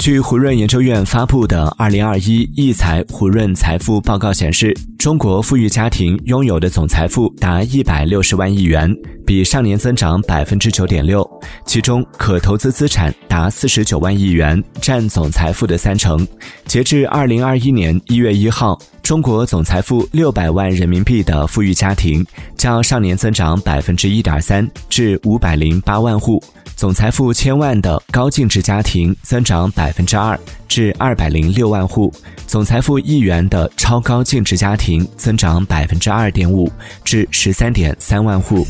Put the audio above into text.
据胡润研究院发布的《二零二一亿财胡润财富报告》显示，中国富裕家庭拥有的总财富达一百六十万亿元，比上年增长百分之九点六。其中，可投资资产达四十九万亿元，占总财富的三成。截至二零二一年一月一号，中国总财富六百万人民币的富裕家庭，较上年增长百分之一点三，至五百零八万户。总财富千万的高净值家庭增长百分之二，至二百零六万户；总财富亿元的超高净值家庭增长百分之二点五，至十三点三万户。